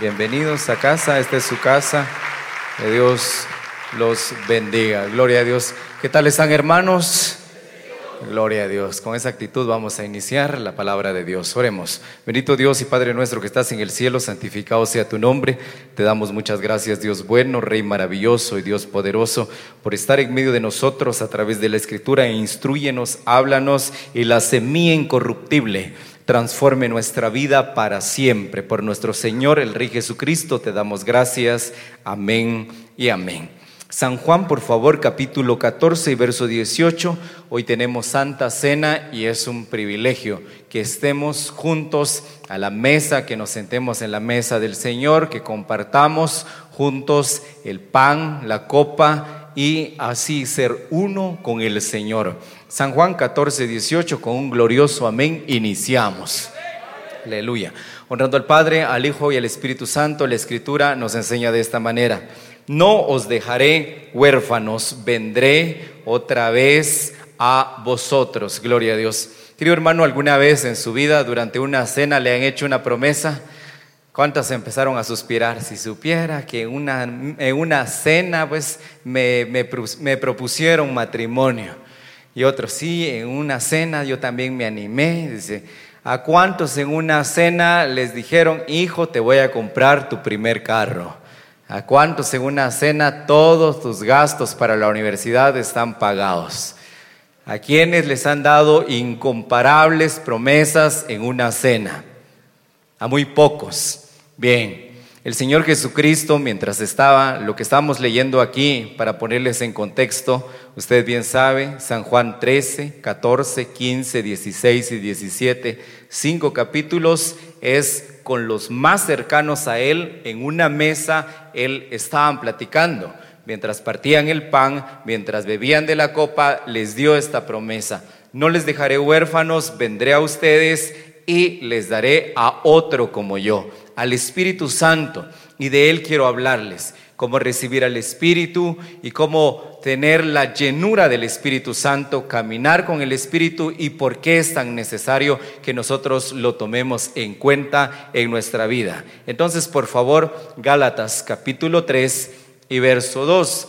Bienvenidos a casa, esta es su casa. Que Dios los bendiga. Gloria a Dios. ¿Qué tal están hermanos? Gloria a Dios. Con esa actitud vamos a iniciar la palabra de Dios. Oremos. Bendito Dios y Padre nuestro que estás en el cielo, santificado sea tu nombre. Te damos muchas gracias, Dios bueno, Rey maravilloso y Dios poderoso, por estar en medio de nosotros a través de la Escritura. Instruyenos, háblanos y la semilla incorruptible transforme nuestra vida para siempre. Por nuestro Señor, el Rey Jesucristo, te damos gracias. Amén y amén. San Juan, por favor, capítulo 14 y verso 18. Hoy tenemos Santa Cena y es un privilegio que estemos juntos a la mesa, que nos sentemos en la mesa del Señor, que compartamos juntos el pan, la copa y así ser uno con el Señor. San Juan 14, 18, con un glorioso amén, iniciamos. Aleluya. Honrando al Padre, al Hijo y al Espíritu Santo, la Escritura nos enseña de esta manera. No os dejaré huérfanos, vendré otra vez a vosotros. Gloria a Dios. Querido hermano, ¿alguna vez en su vida, durante una cena, le han hecho una promesa? ¿Cuántas empezaron a suspirar? Si supiera que una, en una cena, pues me, me, me propusieron matrimonio. Y otros, sí, en una cena yo también me animé. Dice, ¿a cuántos en una cena les dijeron, hijo, te voy a comprar tu primer carro? ¿A cuántos en una cena todos tus gastos para la universidad están pagados? ¿A quienes les han dado incomparables promesas en una cena? A muy pocos. Bien, el Señor Jesucristo, mientras estaba, lo que estamos leyendo aquí, para ponerles en contexto, usted bien sabe, San Juan 13, 14, 15, 16 y 17, cinco capítulos, es con los más cercanos a Él, en una mesa, Él estaban platicando. Mientras partían el pan, mientras bebían de la copa, les dio esta promesa. No les dejaré huérfanos, vendré a ustedes y les daré a otro como yo al Espíritu Santo y de Él quiero hablarles, cómo recibir al Espíritu y cómo tener la llenura del Espíritu Santo, caminar con el Espíritu y por qué es tan necesario que nosotros lo tomemos en cuenta en nuestra vida. Entonces, por favor, Gálatas capítulo 3 y verso 2.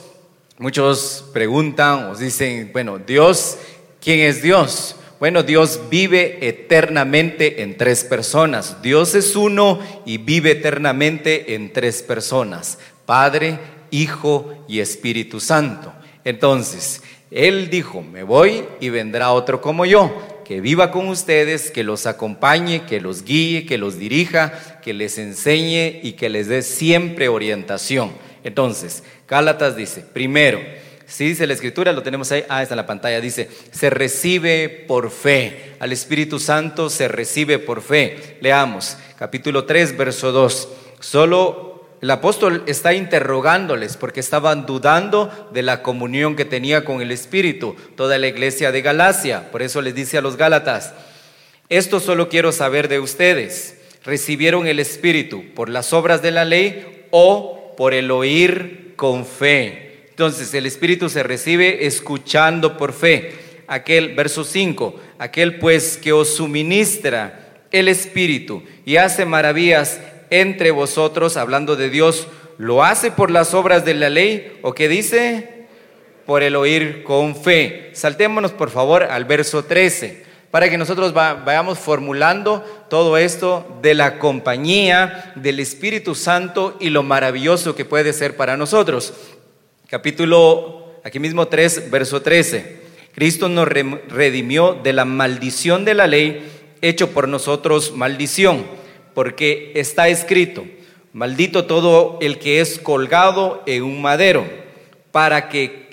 Muchos preguntan o dicen, bueno, Dios, ¿quién es Dios? Bueno, Dios vive eternamente en tres personas. Dios es uno y vive eternamente en tres personas. Padre, Hijo y Espíritu Santo. Entonces, Él dijo, me voy y vendrá otro como yo, que viva con ustedes, que los acompañe, que los guíe, que los dirija, que les enseñe y que les dé siempre orientación. Entonces, Gálatas dice, primero, si dice la escritura, lo tenemos ahí, ah, está en la pantalla, dice, se recibe por fe, al Espíritu Santo se recibe por fe. Leamos, capítulo 3, verso 2. Solo el apóstol está interrogándoles porque estaban dudando de la comunión que tenía con el Espíritu, toda la iglesia de Galacia. Por eso les dice a los Gálatas, esto solo quiero saber de ustedes. ¿Recibieron el Espíritu por las obras de la ley o por el oír con fe? Entonces el Espíritu se recibe escuchando por fe. Aquel, verso 5, aquel pues que os suministra el Espíritu y hace maravillas entre vosotros, hablando de Dios, ¿lo hace por las obras de la ley o qué dice? Por el oír con fe. Saltémonos por favor al verso 13 para que nosotros vayamos formulando todo esto de la compañía del Espíritu Santo y lo maravilloso que puede ser para nosotros capítulo, aquí mismo 3, verso 13. Cristo nos redimió de la maldición de la ley, hecho por nosotros maldición, porque está escrito, maldito todo el que es colgado en un madero, para que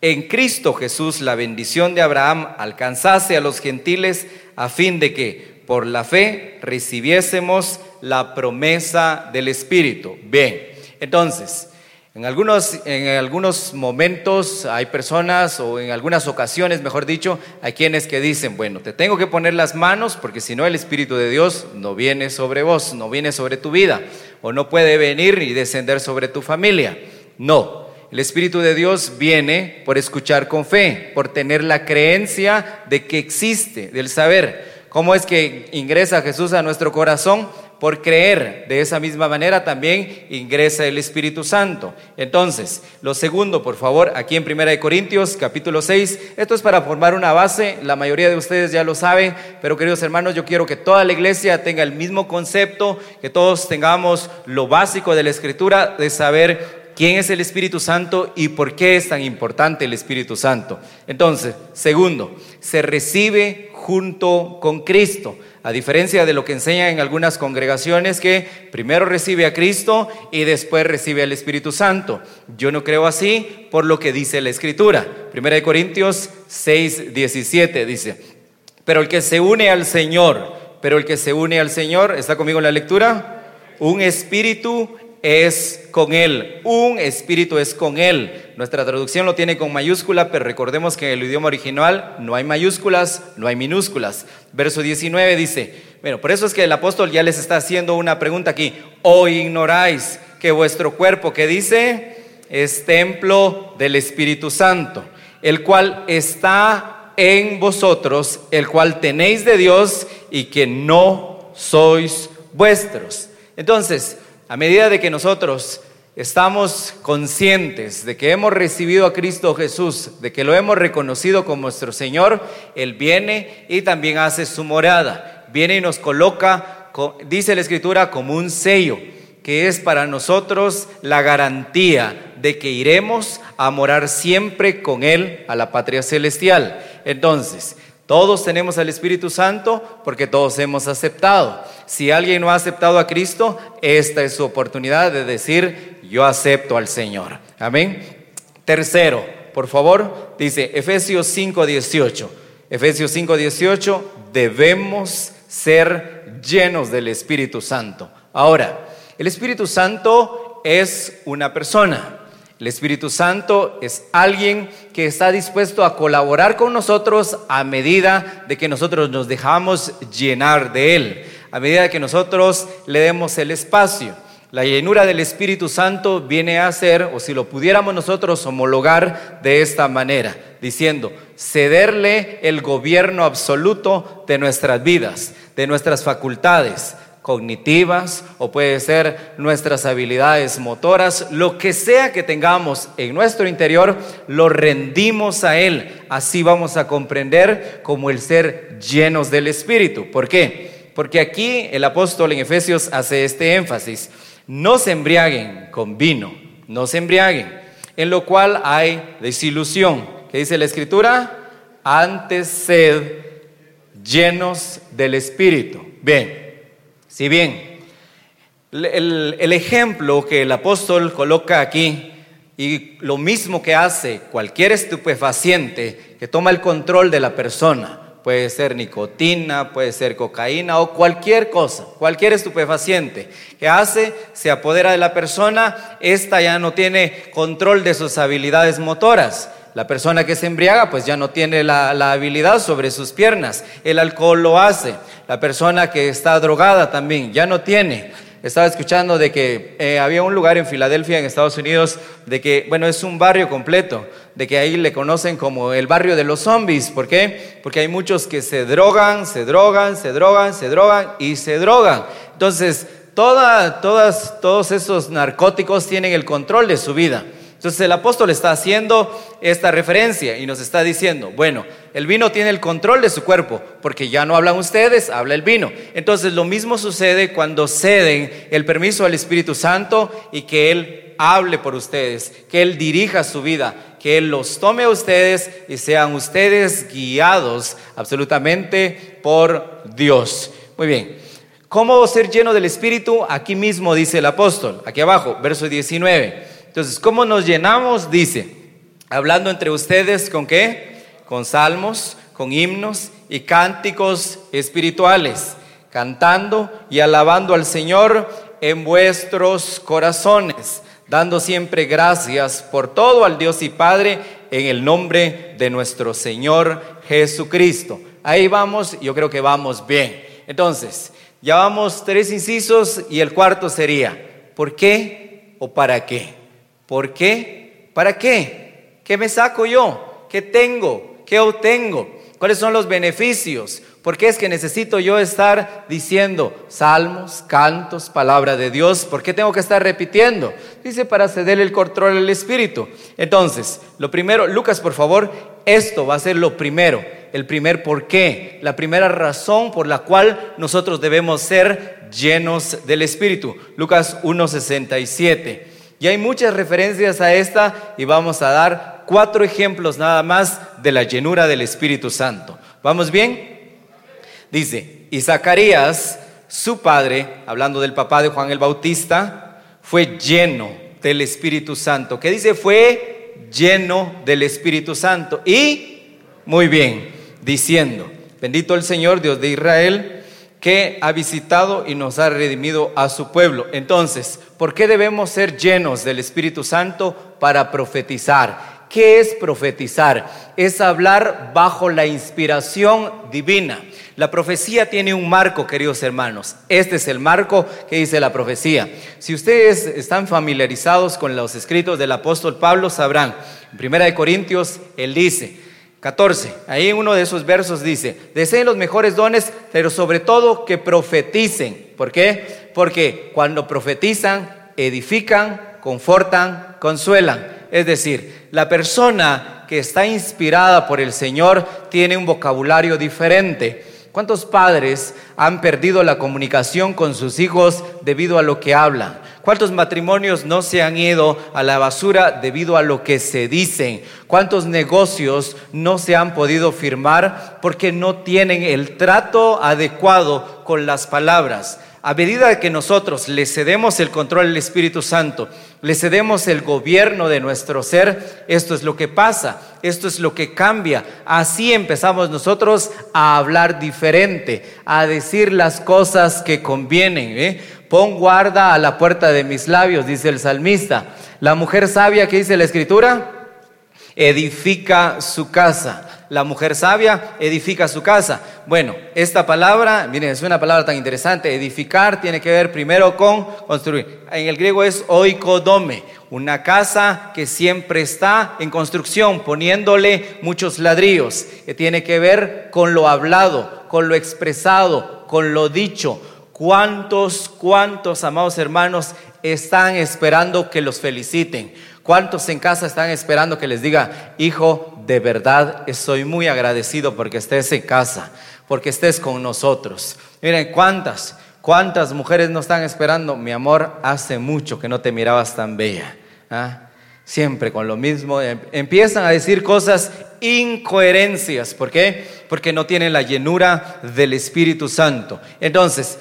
en Cristo Jesús la bendición de Abraham alcanzase a los gentiles, a fin de que por la fe recibiésemos la promesa del Espíritu. Bien, entonces, en algunos, en algunos momentos hay personas, o en algunas ocasiones, mejor dicho, hay quienes que dicen, bueno, te tengo que poner las manos porque si no el Espíritu de Dios no viene sobre vos, no viene sobre tu vida, o no puede venir y descender sobre tu familia. No, el Espíritu de Dios viene por escuchar con fe, por tener la creencia de que existe, del saber. ¿Cómo es que ingresa Jesús a nuestro corazón? Por creer. De esa misma manera también ingresa el Espíritu Santo. Entonces, lo segundo, por favor, aquí en 1 Corintios capítulo 6, esto es para formar una base, la mayoría de ustedes ya lo saben, pero queridos hermanos, yo quiero que toda la iglesia tenga el mismo concepto, que todos tengamos lo básico de la escritura, de saber quién es el Espíritu Santo y por qué es tan importante el Espíritu Santo. Entonces, segundo, se recibe junto con Cristo. A diferencia de lo que enseñan en algunas congregaciones que primero recibe a Cristo y después recibe al Espíritu Santo. Yo no creo así por lo que dice la Escritura. Primera de Corintios 6, 17 dice, pero el que se une al Señor, pero el que se une al Señor, ¿está conmigo en la lectura? Un espíritu es con Él, un espíritu es con Él. Nuestra traducción lo tiene con mayúscula, pero recordemos que en el idioma original no hay mayúsculas, no hay minúsculas. Verso 19 dice, bueno, por eso es que el apóstol ya les está haciendo una pregunta aquí, o ignoráis que vuestro cuerpo, que dice, es templo del Espíritu Santo, el cual está en vosotros, el cual tenéis de Dios y que no sois vuestros. Entonces, a medida de que nosotros estamos conscientes de que hemos recibido a Cristo Jesús, de que lo hemos reconocido como nuestro Señor, Él viene y también hace su morada. Viene y nos coloca, dice la Escritura, como un sello, que es para nosotros la garantía de que iremos a morar siempre con Él a la patria celestial. Entonces, todos tenemos al Espíritu Santo porque todos hemos aceptado. Si alguien no ha aceptado a Cristo, esta es su oportunidad de decir, yo acepto al Señor. Amén. Tercero, por favor, dice Efesios 5:18. Efesios 5:18, debemos ser llenos del Espíritu Santo. Ahora, el Espíritu Santo es una persona. El Espíritu Santo es alguien que está dispuesto a colaborar con nosotros a medida de que nosotros nos dejamos llenar de Él, a medida que nosotros le demos el espacio. La llenura del Espíritu Santo viene a ser, o si lo pudiéramos nosotros homologar de esta manera, diciendo, cederle el gobierno absoluto de nuestras vidas, de nuestras facultades, cognitivas o puede ser nuestras habilidades motoras, lo que sea que tengamos en nuestro interior, lo rendimos a Él. Así vamos a comprender como el ser llenos del Espíritu. ¿Por qué? Porque aquí el apóstol en Efesios hace este énfasis. No se embriaguen con vino, no se embriaguen, en lo cual hay desilusión. ¿Qué dice la Escritura? Antes sed llenos del Espíritu. Bien. Si bien el, ejemplo que el apóstol coloca aquí y lo mismo que hace cualquier estupefaciente que toma el control de la persona, puede ser nicotina, puede ser cocaína o cualquier cosa, cualquier estupefaciente que hace, se apodera de la persona, esta ya no tiene control de sus habilidades motoras. La persona que se embriaga pues ya no tiene la, habilidad sobre sus piernas. El alcohol lo hace. La persona que está drogada también ya no tiene. Estaba escuchando de que eh, había un lugar en Filadelfia, en Estados Unidos, de que, bueno, es un barrio completo, de que ahí le conocen como el barrio de los zombies. ¿Por qué? Porque hay muchos que se drogan, se drogan, se drogan, se drogan y se drogan. Entonces, toda, todas, todos esos narcóticos tienen el control de su vida. Entonces el apóstol está haciendo esta referencia y nos está diciendo, bueno, el vino tiene el control de su cuerpo, porque ya no hablan ustedes, habla el vino. Entonces lo mismo sucede cuando ceden el permiso al Espíritu Santo y que Él hable por ustedes, que Él dirija su vida, que Él los tome a ustedes y sean ustedes guiados absolutamente por Dios. Muy bien. ¿Cómo ser lleno del Espíritu? Aquí mismo dice el apóstol, aquí abajo, verso 19. Entonces, ¿cómo nos llenamos? Dice, hablando entre ustedes con qué? Con salmos, con himnos y cánticos espirituales, cantando y alabando al Señor en vuestros corazones, dando siempre gracias por todo al Dios y Padre en el nombre de nuestro Señor Jesucristo. Ahí vamos, yo creo que vamos bien. Entonces, ya vamos tres incisos y el cuarto sería, ¿por qué o para qué? ¿Por qué? ¿Para qué? ¿Qué me saco yo? ¿Qué tengo? ¿Qué obtengo? ¿Cuáles son los beneficios? ¿Por qué es que necesito yo estar diciendo salmos, cantos, palabra de Dios? ¿Por qué tengo que estar repitiendo? Dice para ceder el control al Espíritu. Entonces, lo primero, Lucas, por favor, esto va a ser lo primero, el primer por qué, la primera razón por la cual nosotros debemos ser llenos del Espíritu. Lucas 1.67. Y hay muchas referencias a esta y vamos a dar cuatro ejemplos nada más de la llenura del Espíritu Santo. ¿Vamos bien? Dice, y Zacarías, su padre, hablando del papá de Juan el Bautista, fue lleno del Espíritu Santo. ¿Qué dice? Fue lleno del Espíritu Santo. Y, muy bien, diciendo, bendito el Señor, Dios de Israel, que ha visitado y nos ha redimido a su pueblo. Entonces, ¿por qué debemos ser llenos del Espíritu Santo para profetizar? ¿Qué es profetizar? Es hablar bajo la inspiración divina. La profecía tiene un marco, queridos hermanos. Este es el marco que dice la profecía. Si ustedes están familiarizados con los escritos del apóstol Pablo, sabrán. En Primera de Corintios, él dice, 14, ahí uno de esos versos dice, deseen los mejores dones, pero sobre todo que profeticen. ¿Por qué? Porque cuando profetizan, edifican, confortan, consuelan. Es decir, la persona que está inspirada por el Señor tiene un vocabulario diferente ¿Cuántos padres han perdido la comunicación con sus hijos debido a lo que hablan? ¿Cuántos matrimonios no se han ido a la basura debido a lo que se dicen? ¿Cuántos negocios no se han podido firmar porque no tienen el trato adecuado con las palabras? A medida que nosotros le cedemos el control al Espíritu Santo, le cedemos el gobierno de nuestro ser, esto es lo que pasa, esto es lo que cambia. Así empezamos nosotros a hablar diferente, a decir las cosas que convienen. ¿eh? Pon guarda a la puerta de mis labios, dice el salmista. La mujer sabia que dice la escritura, edifica su casa la mujer sabia edifica su casa. Bueno, esta palabra, miren, es una palabra tan interesante. Edificar tiene que ver primero con construir. En el griego es oikodome, una casa que siempre está en construcción, poniéndole muchos ladrillos, que tiene que ver con lo hablado, con lo expresado, con lo dicho. ¿Cuántos, cuántos, amados hermanos, están esperando que los feliciten? ¿Cuántos en casa están esperando que les diga, hijo, de verdad estoy muy agradecido porque estés en casa, porque estés con nosotros? Miren, ¿cuántas? ¿Cuántas mujeres no están esperando? Mi amor, hace mucho que no te mirabas tan bella. ¿ah? Siempre con lo mismo, em, empiezan a decir cosas incoherencias. ¿Por qué? Porque no tienen la llenura del Espíritu Santo. Entonces,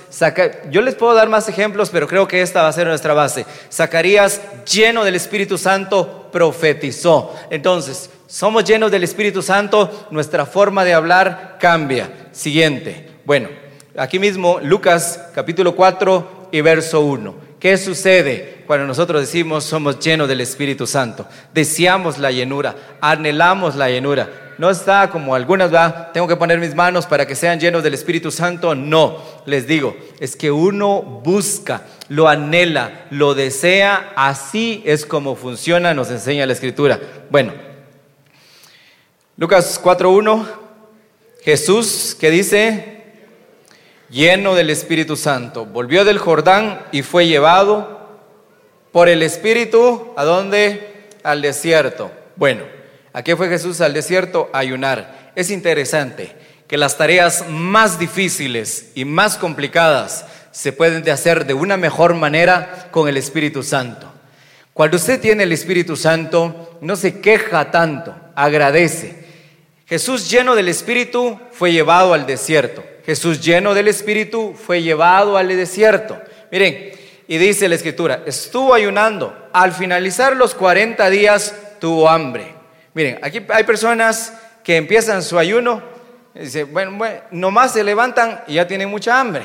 yo les puedo dar más ejemplos, pero creo que esta va a ser nuestra base. Zacarías, lleno del Espíritu Santo, profetizó. Entonces, somos llenos del Espíritu Santo, nuestra forma de hablar cambia. Siguiente. Bueno, aquí mismo, Lucas capítulo 4 y verso 1. ¿Qué sucede cuando nosotros decimos somos llenos del Espíritu Santo? Deseamos la llenura, anhelamos la llenura. No está como algunas, va, tengo que poner mis manos para que sean llenos del Espíritu Santo. No, les digo, es que uno busca, lo anhela, lo desea, así es como funciona, nos enseña la Escritura. Bueno, Lucas 4.1, Jesús que dice, lleno del Espíritu Santo. Volvió del Jordán y fue llevado por el Espíritu, ¿a dónde? Al desierto. Bueno, ¿a qué fue Jesús al desierto? A ayunar. Es interesante que las tareas más difíciles y más complicadas se pueden hacer de una mejor manera con el Espíritu Santo. Cuando usted tiene el Espíritu Santo, no se queja tanto, agradece. Jesús lleno del Espíritu fue llevado al desierto. Jesús lleno del Espíritu fue llevado al desierto. Miren, y dice la Escritura, estuvo ayunando. Al finalizar los 40 días tuvo hambre. Miren, aquí hay personas que empiezan su ayuno, y dicen, bueno, bueno, nomás se levantan y ya tienen mucha hambre.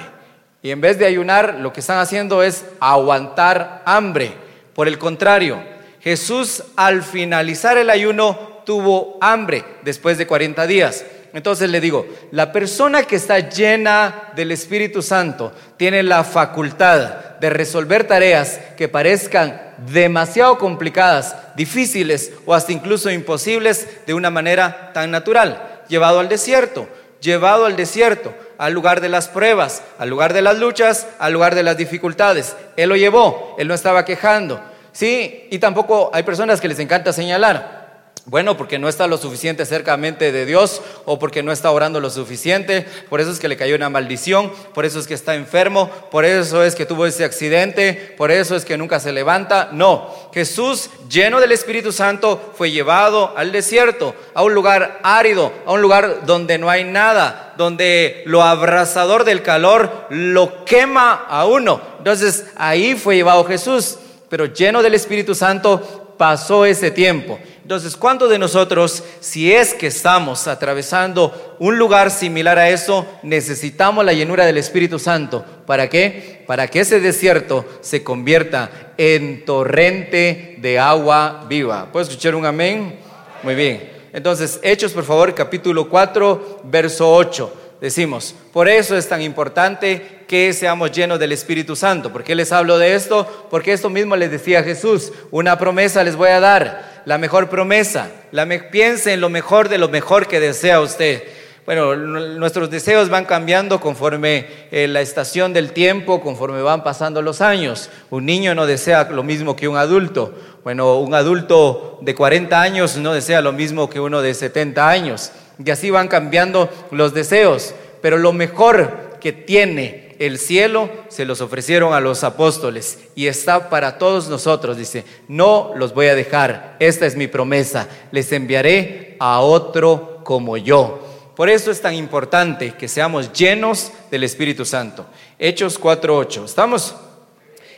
Y en vez de ayunar, lo que están haciendo es aguantar hambre. Por el contrario, Jesús al finalizar el ayuno tuvo hambre después de 40 días. Entonces le digo, la persona que está llena del Espíritu Santo tiene la facultad de resolver tareas que parezcan demasiado complicadas, difíciles o hasta incluso imposibles de una manera tan natural. Llevado al desierto, llevado al desierto, al lugar de las pruebas, al lugar de las luchas, al lugar de las dificultades. Él lo llevó, él no estaba quejando. Sí, y tampoco hay personas que les encanta señalar. Bueno, porque no está lo suficiente cercamente de Dios o porque no está orando lo suficiente, por eso es que le cayó una maldición, por eso es que está enfermo, por eso es que tuvo ese accidente, por eso es que nunca se levanta. No, Jesús lleno del Espíritu Santo fue llevado al desierto, a un lugar árido, a un lugar donde no hay nada, donde lo abrasador del calor lo quema a uno. Entonces ahí fue llevado Jesús, pero lleno del Espíritu Santo pasó ese tiempo. Entonces, ¿cuántos de nosotros, si es que estamos atravesando un lugar similar a eso, necesitamos la llenura del Espíritu Santo? ¿Para qué? Para que ese desierto se convierta en torrente de agua viva. ¿Puedo escuchar un amén? Muy bien. Entonces, Hechos, por favor, capítulo 4, verso 8. Decimos, por eso es tan importante que seamos llenos del Espíritu Santo. ¿Por qué les hablo de esto? Porque esto mismo les decía Jesús, una promesa les voy a dar la mejor promesa. La piense en lo mejor de lo mejor que desea usted. Bueno, nuestros deseos van cambiando conforme eh, la estación del tiempo, conforme van pasando los años. Un niño no desea lo mismo que un adulto. Bueno, un adulto de 40 años no desea lo mismo que uno de 70 años. Y así van cambiando los deseos. Pero lo mejor que tiene el cielo se los ofrecieron a los apóstoles y está para todos nosotros. Dice, no los voy a dejar, esta es mi promesa, les enviaré a otro como yo. Por eso es tan importante que seamos llenos del Espíritu Santo. Hechos 4.8. ¿Estamos?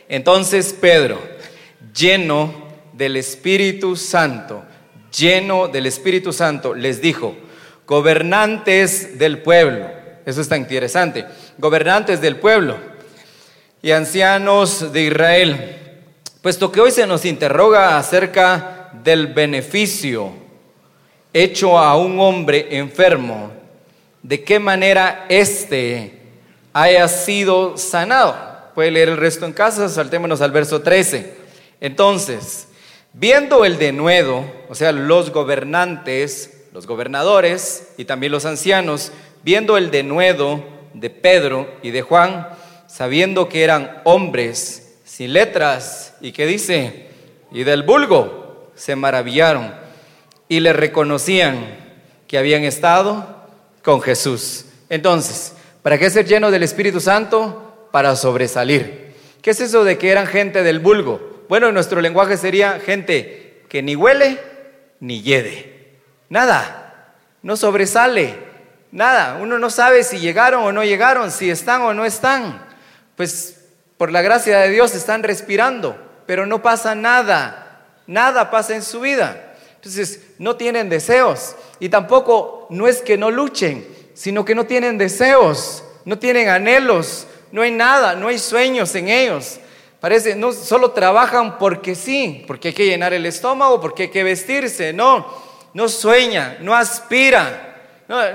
Entonces Pedro, lleno del Espíritu Santo, lleno del Espíritu Santo, les dijo, gobernantes del pueblo, eso está interesante. Gobernantes del pueblo y ancianos de Israel. Puesto que hoy se nos interroga acerca del beneficio hecho a un hombre enfermo, de qué manera éste haya sido sanado. Puede leer el resto en casa, saltémonos al verso 13. Entonces, viendo el denuedo, o sea, los gobernantes, los gobernadores y también los ancianos, viendo el denuedo de Pedro y de Juan, sabiendo que eran hombres sin letras y que dice, y del vulgo, se maravillaron y le reconocían que habían estado con Jesús. Entonces, ¿para qué ser lleno del Espíritu Santo? Para sobresalir. ¿Qué es eso de que eran gente del vulgo? Bueno, en nuestro lenguaje sería gente que ni huele ni yede. Nada, no sobresale, Nada, uno no sabe si llegaron o no llegaron, si están o no están. Pues por la gracia de Dios están respirando, pero no pasa nada, nada pasa en su vida. Entonces no tienen deseos y tampoco no es que no luchen, sino que no tienen deseos, no tienen anhelos, no hay nada, no hay sueños en ellos. Parece, no solo trabajan porque sí, porque hay que llenar el estómago, porque hay que vestirse, no, no sueñan, no aspiran.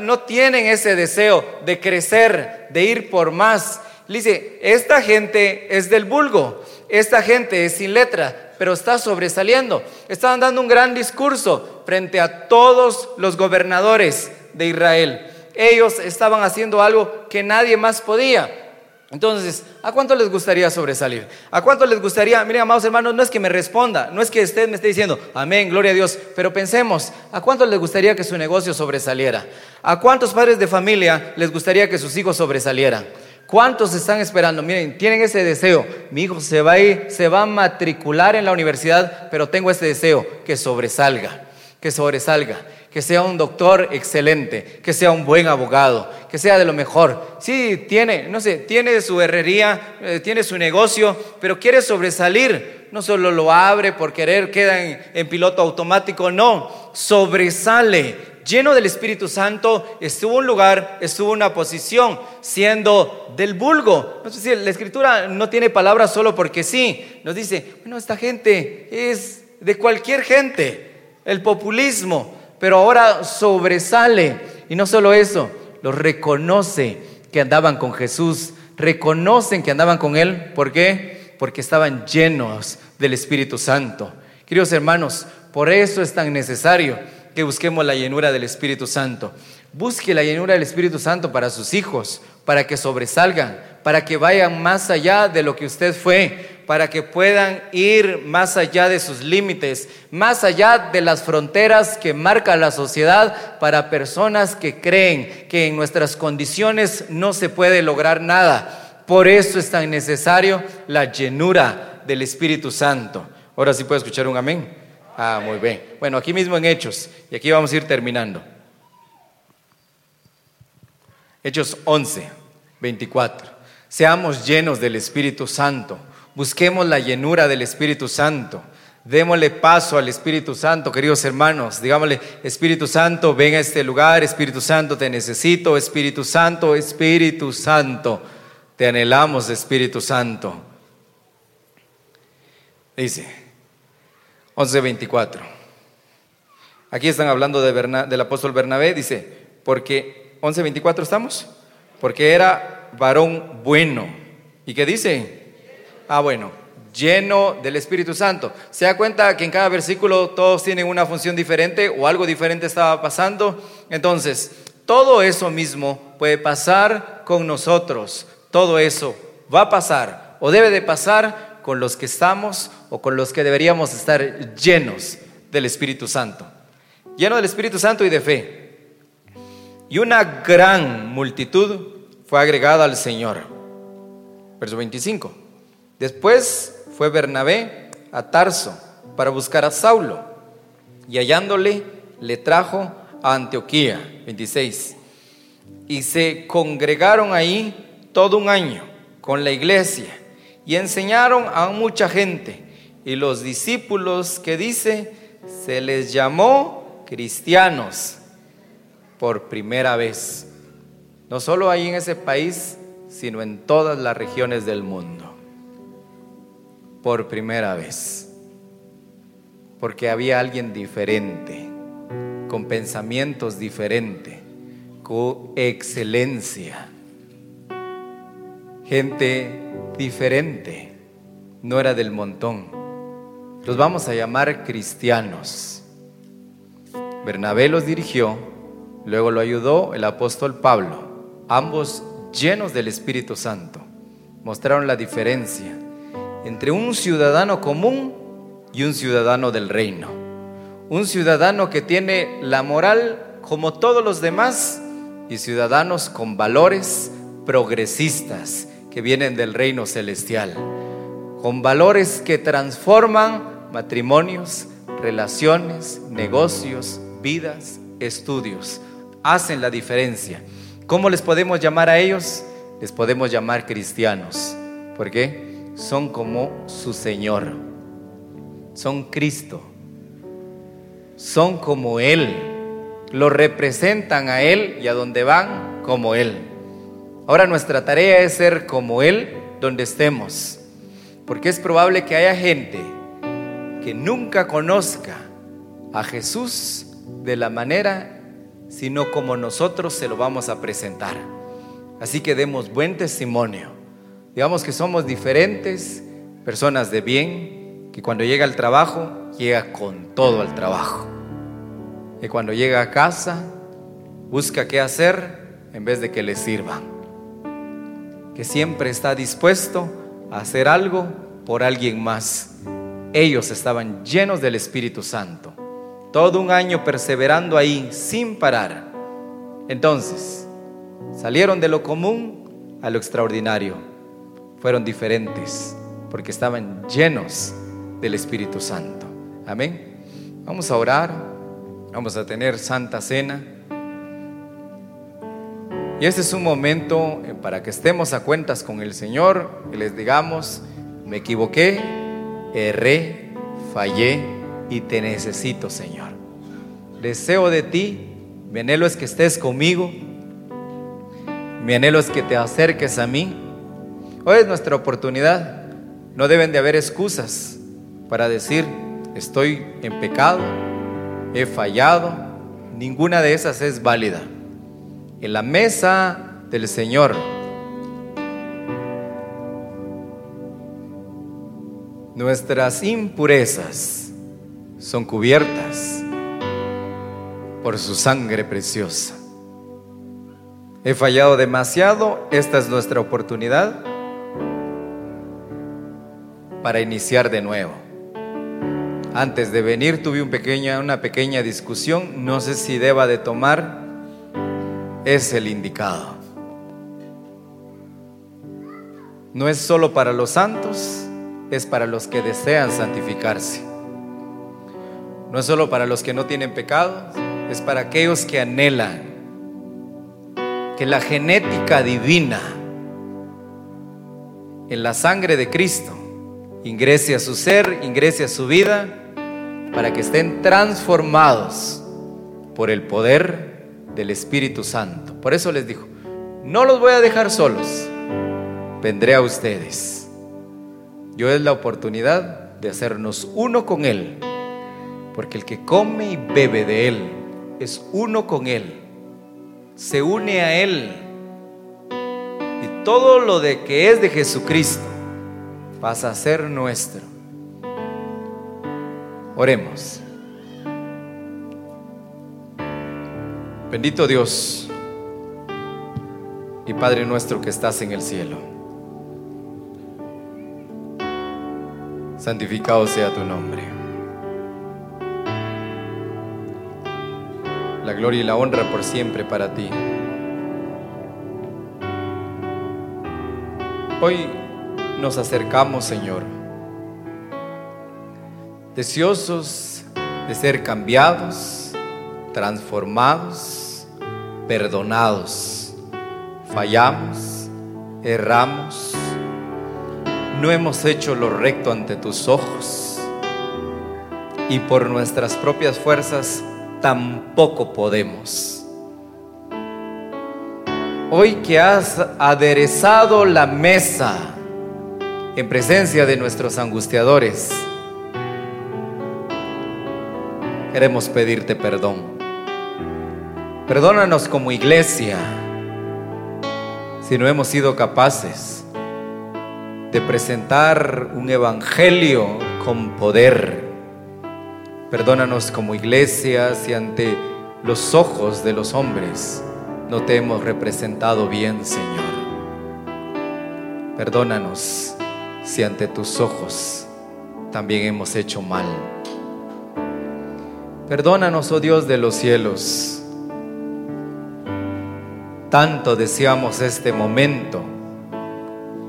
No, tienen ese deseo de crecer, de ir por más. dice, esta gente es del vulgo, esta gente es sin letra, pero está sobresaliendo. Estaban dando un gran discurso frente a todos los gobernadores de Israel. Ellos estaban haciendo algo que nadie más podía. Entonces, ¿a cuánto les gustaría sobresalir? ¿A cuánto les gustaría, miren, amados hermanos, no es que me responda, no es que usted me esté diciendo, amén, gloria a Dios, pero pensemos, ¿a cuánto les gustaría que su negocio sobresaliera? ¿A cuántos padres de familia les gustaría que sus hijos sobresalieran? ¿Cuántos están esperando? Miren, tienen ese deseo. Mi hijo se va a ir, se va a matricular en la universidad, pero tengo ese deseo, que sobresalga, que sobresalga que sea un doctor excelente, que sea un buen abogado, que sea de lo mejor. Sí, tiene, no sé, tiene su herrería, eh, tiene su negocio, pero quiere sobresalir. No solo lo abre por querer, queda en, piloto automático, no, sobresale. Lleno del Espíritu Santo, estuvo un lugar, estuvo una posición, siendo del vulgo. No sé la Escritura no tiene palabras solo porque sí. Nos dice, bueno, esta gente es de cualquier gente. El populismo, pero ahora sobresale. Y no solo eso, los reconoce que andaban con Jesús, reconocen que andaban con Él. ¿Por qué? Porque estaban llenos del Espíritu Santo. Queridos hermanos, por eso es tan necesario que busquemos la llenura del Espíritu Santo. Busque la llenura del Espíritu Santo para sus hijos, para que sobresalgan, para que vayan más allá de lo que usted fue, para que puedan ir más allá de sus límites, más allá de las fronteras que marca la sociedad para personas que creen que en nuestras condiciones no se puede lograr nada. Por eso es tan necesario la llenura del Espíritu Santo. Ahora sí puede escuchar un amén. Ah, muy bien. Bueno, aquí mismo en Hechos, y aquí vamos a ir terminando. Hechos 11, 24. Seamos llenos del Espíritu Santo. Busquemos la llenura del Espíritu Santo. Démosle paso al Espíritu Santo, queridos hermanos. Digámosle, Espíritu Santo, ven a este lugar. Espíritu Santo, te necesito. Espíritu Santo, Espíritu Santo. Te anhelamos, Espíritu Santo. Dice, 11:24. Aquí están hablando de del apóstol Bernabé, dice, porque 11:24 estamos, porque era varón bueno. ¿Y qué dice? Ah, bueno, lleno del Espíritu Santo. ¿Se da cuenta que en cada versículo todos tienen una función diferente o algo diferente estaba pasando? Entonces, todo eso mismo puede pasar con nosotros. Todo eso va a pasar o debe de pasar con los que estamos o con los que deberíamos estar llenos del Espíritu Santo. Lleno del Espíritu Santo y de fe. Y una gran multitud fue agregada al Señor. Verso 25. Después fue Bernabé a Tarso para buscar a Saulo y hallándole le trajo a Antioquía. 26. Y se congregaron ahí todo un año con la iglesia y enseñaron a mucha gente. Y los discípulos que dice, se les llamó cristianos por primera vez. No solo ahí en ese país, sino en todas las regiones del mundo. Por primera vez. Porque había alguien diferente, con pensamientos diferentes, con excelencia. Gente diferente, no era del montón. Los vamos a llamar cristianos. Bernabé los dirigió, luego lo ayudó el apóstol Pablo, ambos llenos del Espíritu Santo. Mostraron la diferencia entre un ciudadano común y un ciudadano del reino. Un ciudadano que tiene la moral como todos los demás y ciudadanos con valores progresistas que vienen del reino celestial, con valores que transforman matrimonios, relaciones, negocios, vidas, estudios. Hacen la diferencia. ¿Cómo les podemos llamar a ellos? Les podemos llamar cristianos. ¿Por qué? Son como su Señor. Son Cristo. Son como Él. Lo representan a Él y a donde van como Él. Ahora nuestra tarea es ser como Él donde estemos, porque es probable que haya gente que nunca conozca a Jesús de la manera, sino como nosotros se lo vamos a presentar. Así que demos buen testimonio. Digamos que somos diferentes, personas de bien, que cuando llega al trabajo, llega con todo al trabajo. Y cuando llega a casa, busca qué hacer en vez de que le sirvan que siempre está dispuesto a hacer algo por alguien más. Ellos estaban llenos del Espíritu Santo, todo un año perseverando ahí sin parar. Entonces, salieron de lo común a lo extraordinario. Fueron diferentes porque estaban llenos del Espíritu Santo. Amén. Vamos a orar, vamos a tener santa cena. Y este es un momento eh, para que estemos a cuentas con el Señor, y les digamos, me equivoqué, erré, fallé y te necesito, Señor. Deseo de ti, mi anhelo es que estés conmigo, mi anhelo es que te acerques a mí. Hoy es nuestra oportunidad, no deben de haber excusas para decir, estoy en pecado, he fallado, ninguna de esas es válida en la mesa del Señor. Nuestras impurezas son cubiertas por su sangre preciosa. He fallado demasiado, esta es nuestra oportunidad para iniciar de nuevo. Antes de venir tuve una pequeña discusión, no sé si deba de tomar, es el indicado. No es solo para los santos, es para los que desean santificarse. No es solo para los que no tienen pecado, es para aquellos que anhelan que la genética divina en la sangre de Cristo ingrese a su ser, ingrese a su vida, para que estén transformados por el poder del Espíritu Santo. Por eso les dijo, no los voy a dejar solos, vendré a ustedes. Yo es la oportunidad de hacernos uno con Él, porque el que come y bebe de Él es uno con Él, se une a Él. Y todo lo de que es de Jesucristo pasa a ser nuestro. Oremos. Bendito Dios y Padre nuestro que estás en el cielo. Santificado sea tu nombre. La gloria y la honra por siempre para ti. Hoy nos acercamos, Señor, deseosos de ser cambiados, transformados, perdonados. Fallamos, erramos, no hemos hecho lo recto ante tus ojos y por nuestras propias fuerzas tampoco podemos. Hoy que has aderezado la mesa, en presencia de nuestros angustiadores, queremos pedirte perdón. Perdónanos como iglesia si no hemos sido capaces de presentar un evangelio con poder. Perdónanos como iglesia si ante los ojos de los hombres no te hemos representado bien, Señor. Perdónanos si ante tus ojos también hemos hecho mal. Perdónanos, oh Dios de los cielos. Tanto deseamos este momento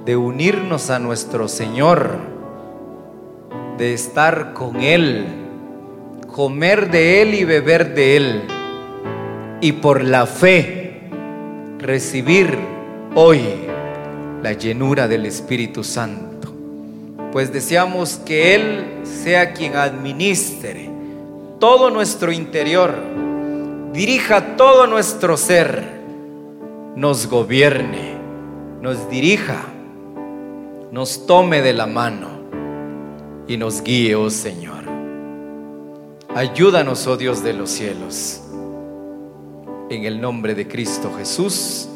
de unirnos a nuestro Señor, de estar con Él, comer de Él y beber de Él, y por la fe recibir hoy la llenura del Espíritu Santo pues deseamos que Él sea quien administre todo nuestro interior, dirija todo nuestro ser, nos gobierne, nos dirija, nos tome de la mano y nos guíe, oh Señor. Ayúdanos, oh Dios de los cielos. En el nombre de Cristo Jesús,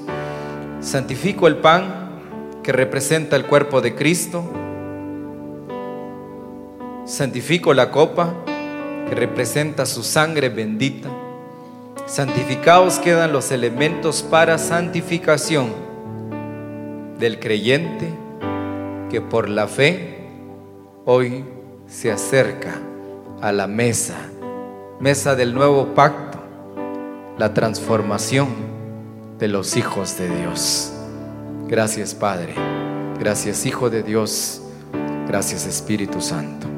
santifico el pan que representa el cuerpo de Cristo Santifico la copa que representa su sangre bendita. Santificados quedan los elementos para santificación del creyente que por la fe hoy se acerca a la mesa, mesa del nuevo pacto, la transformación de los hijos de Dios. Gracias Padre, gracias Hijo de Dios, gracias Espíritu Santo.